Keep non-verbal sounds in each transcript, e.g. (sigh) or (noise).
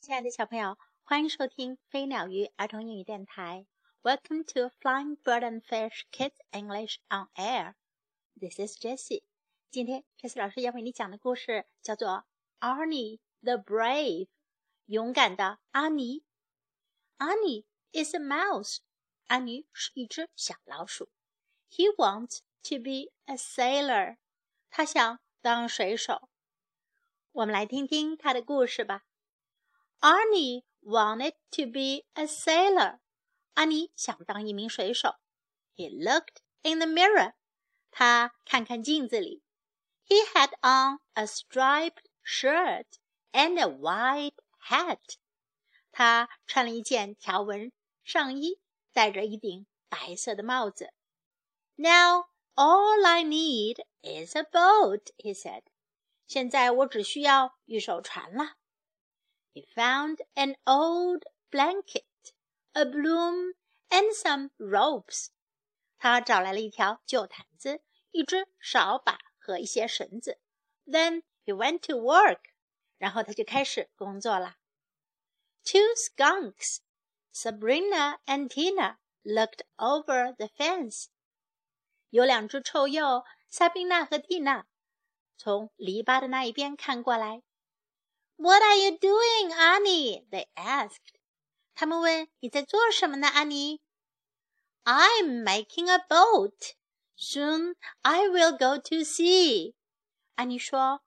亲爱的小朋友，欢迎收听飞鸟鱼儿童英语电台。Welcome to Flying Bird and Fish Kids English on Air. This is Jessie. 今天 Jessie 老师要为你讲的故事叫做《Arnie the Brave》，勇敢的阿尼。Arnie is a mouse. 阿尼是一只小老鼠。He wants to be a sailor. 他想当水手。我们来听听他的故事吧。Arnie wanted to be a sailor. 安妮想当一名水手。He looked in the mirror. 他看看镜子里。He had on a striped shirt and a white hat. 他穿了一件条纹上衣，戴着一顶白色的帽子。Now all I need is a boat, he said. 现在我只需要一艘船了。 he found an old blanket, a broom, and some ropes. 他找来了一条旧毯子、一只扫把和一些绳子。Then he went to work. 然后他就开始工作了。Two skunks, Sabrina and Tina, looked over the fence. 有两只臭鼬，萨宾娜和蒂娜，从篱笆的那一边看过来。 what are you doing, Arnie? They asked. 他们问你在做什么呢，安妮？I'm making a boat. Soon I will go to sea. 安妮说：“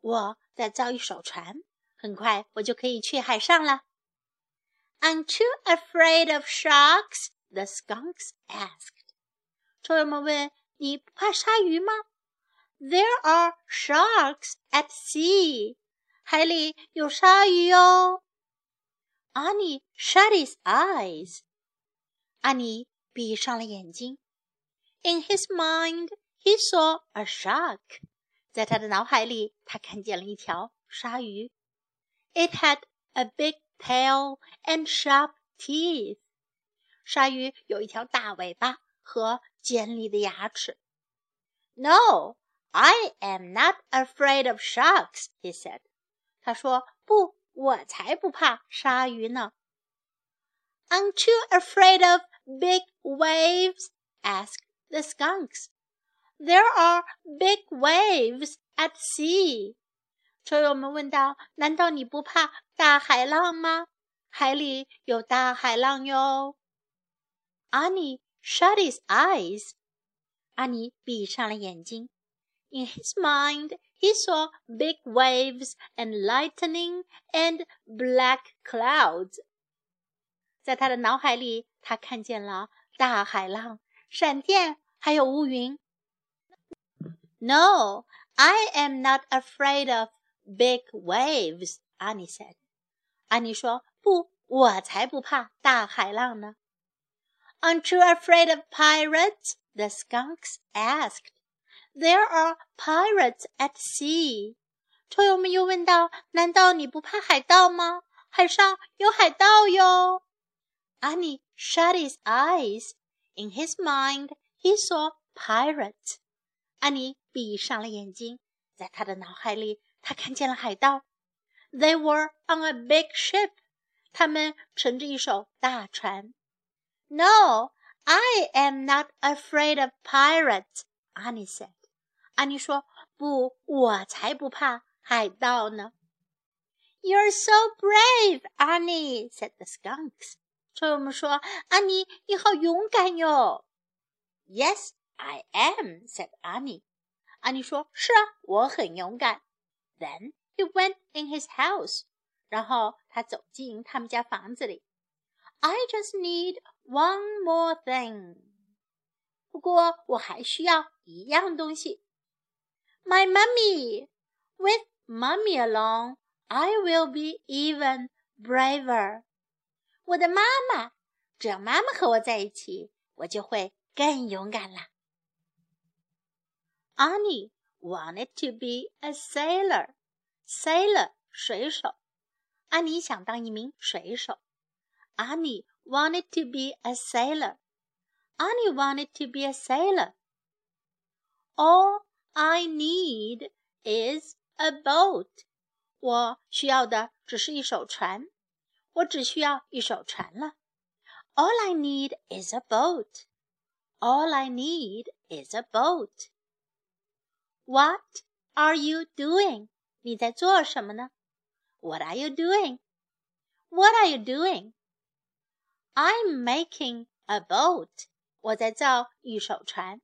我在造一艘船，很快我就可以去海上了。” Aren't you afraid of sharks? The skunks asked. 臭鼬们问：“你不怕鲨鱼吗？” There are sharks at sea. 海里有鲨鱼哦。Arnie shut his eyes. 安妮闭上了眼睛。In his mind, he saw a shark. 在他的脑海里，他看见了一条鲨鱼。It had a big tail and sharp teeth. 鲨鱼有一条大尾巴和尖利的牙齿。No, I am not afraid of sharks, he said. 他说：“不，我才不怕鲨鱼呢。” Aren't you afraid of big waves? asked the skunks. There are big waves at sea. 车友们问道：“难道你不怕大海浪吗？海里有大海浪哟。” Arnie shut his eyes. 安妮闭上了眼睛。In his mind, he saw big waves and lightning and black clouds. 在他的脑海里，他看见了大海浪、闪电，还有乌云。No, I am not afraid of big waves. Arnie said. 安妮说：“不，我才不怕大海浪呢。”Aren't you afraid of pirates? The skunks asked. There are pirates at sea. sea。臭鼬们又问道：“难道你不怕海盗吗？海上有海盗哟！” Arnie shut his eyes. In his mind, he saw pirate. 安妮闭上了眼睛，在他的脑海里，他看见了海盗。They were on a big ship. 他们乘着一艘大船。No, I am not afraid of pirates. Arnie said. 安妮说：“不，我才不怕海盗呢。” You're so brave, Annie," said the skunks. 臭鼬们说：“安妮，你好勇敢哟。” Yes, I am," said Annie. 安妮说：“是啊，我很勇敢。” Then he went in his house. 然后他走进他们家房子里。I just need one more thing. 不过我还需要一样东西。my mummy. With mummy alone, I will be even braver. 我的妈妈，只要妈妈和我在一起，我就会更勇敢了。Arnie wanted to be a sailor. Sailor 水手，安妮想当一名水手。Arnie wanted to be a sailor. Arnie wanted to be a sailor. All I need is a boat. 我需要的只是一艘船，我只需要一艘船了。All I need is a boat. All I need is a boat. What are you doing? 你在做什么呢？What are you doing? What are you doing? I'm making a boat. 我在造一艘船。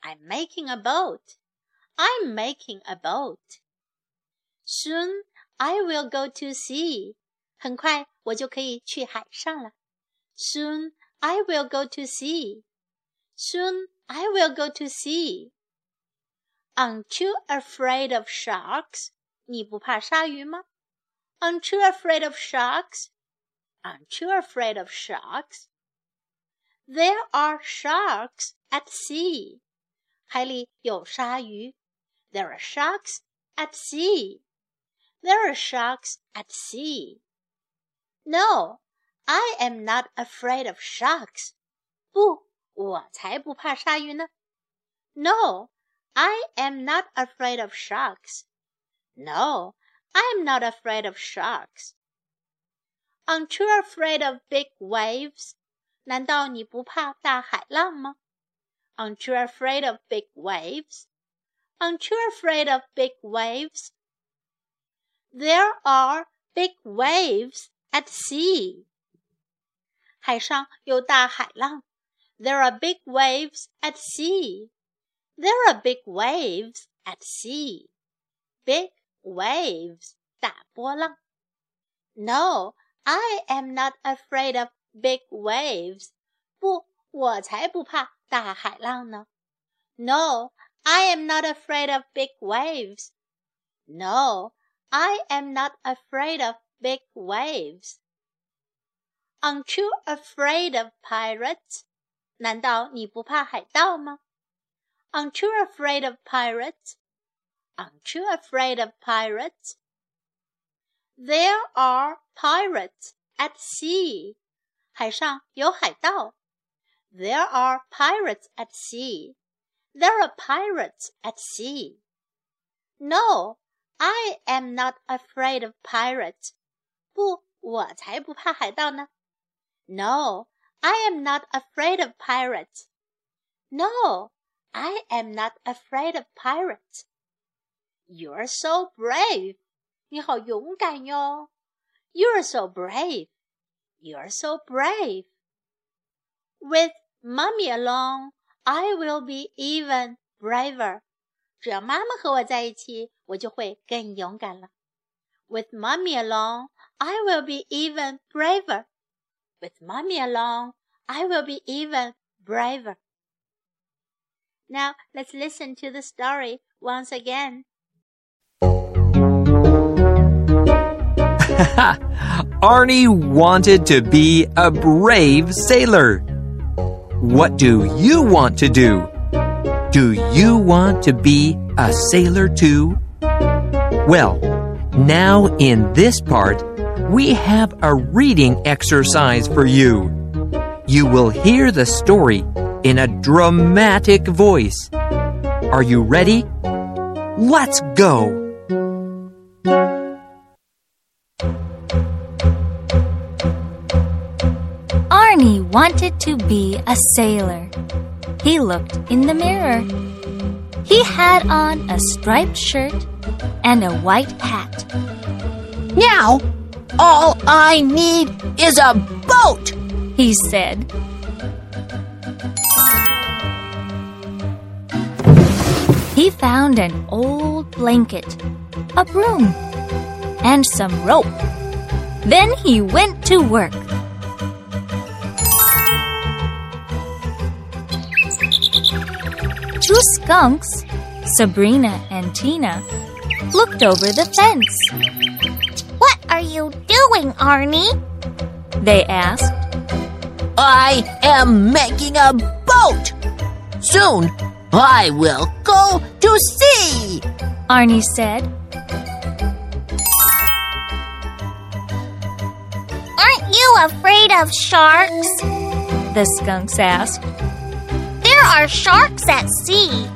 I'm making a boat. I'm making a boat. Soon I will go to sea. 很快我就可以去海上了。Soon I will go to sea. Soon I will go to sea. Aren't you afraid of sharks? 你不怕鲨鱼吗？Aren't you afraid of sharks? Aren't you afraid of sharks? There are sharks at sea. 海里有鲨鱼。 There are sharks at sea. There are sharks at sea. No, I am not afraid of sharks. 不，我才不怕鲨鱼呢。No, I am not afraid of sharks. No, I am not afraid of sharks. Aren't you afraid of big waves? 难道你不怕大海浪吗？Aren't you afraid of big waves? Aren't you afraid of big waves? There are big waves at sea. 海上有大海浪。There are big waves at sea. There are big waves at sea. Big waves 大波浪。No, I am not afraid of big waves. 不，我才不怕大海浪呢。No, I am not afraid of big waves. No, I am not afraid of big waves. Aren't you afraid of pirates? 难道你不怕海盗吗？Aren't you afraid of pirates? Aren't you afraid of pirates? There are pirates at sea. 海上有海盗。There are pirates at sea. There are pirates at sea. No, I am not afraid of pirates. 不，我才不怕海盗呢。No, I am not afraid of pirates. No, I am not afraid of pirates. You're so brave. 你好勇敢哟。You're so brave. You're so brave. With mommy along, I will be even braver. 只要妈妈和我在一起，我就会更勇敢了。With mommy along, I will be even braver. With mommy along, I will be even braver. Now let's listen to the story once again. (laughs) Arnie wanted to be a brave sailor. What do you want to do? Do you want to be a sailor too? Well, now in this part, we have a reading exercise for you. You will hear the story in a dramatic voice. Are you ready? Let's go! Arnie wanted to be a sailor. He looked in the mirror. He had on a striped shirt and a white hat. Now, all I need is a boat, he said. He found an old blanket, a broom, and some rope. Then he went to work. Two skunks, Sabrina and Tina, looked over the fence. What are you doing, Arnie? They asked. I am making a boat. Soon I will go to sea, Arnie said. Aren't you afraid of sharks? The skunks asked. There are sharks at sea.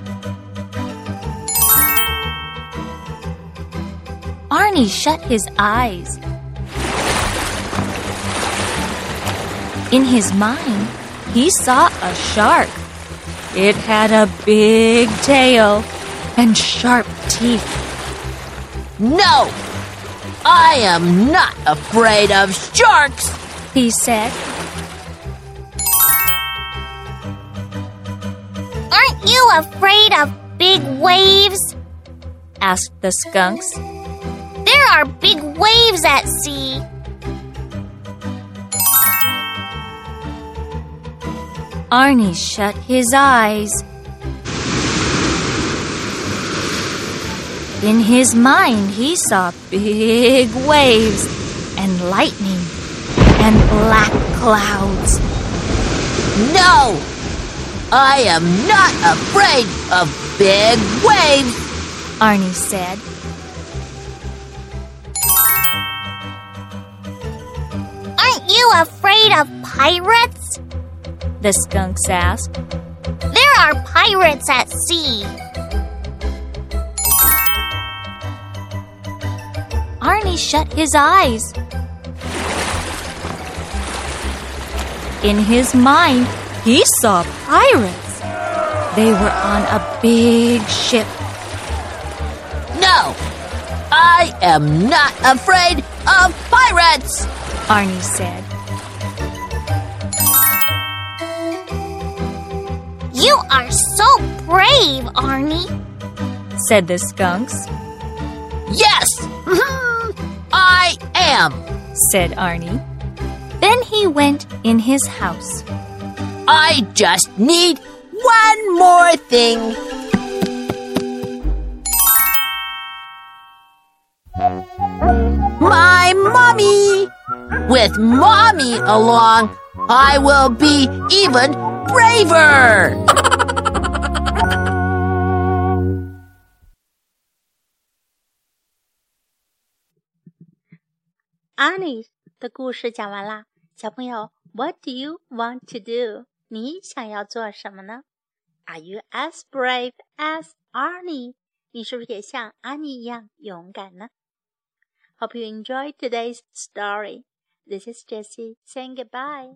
Arnie shut his eyes. In his mind, he saw a shark. It had a big tail and sharp teeth. No! I am not afraid of sharks! He said, you afraid of big waves? asked the skunks. There are big waves at sea. Arnie shut his eyes. In his mind, he saw big waves and lightning and black clouds. No! I am not afraid of big waves! Arnie said. Aren't you afraid of pirates? The skunks asked. There are pirates at sea. Arnie shut his eyes. In his mind, he saw pirates. They were on a big ship. No! I am not afraid of pirates! Arnie said. You are so brave, Arnie. said the skunks, Yes! (laughs) I am! said Arnie. Then he went in his house. I just need one more thing. My mommy! With mommy along, I will be even braver! Annie 的故事讲完啦，小朋友，What do you want to do？ 你想要做什么呢？Are you as brave as Arnie？你是不是也像安妮一样勇敢呢？Hope you enjoyed today's story. This is Jessie saying goodbye.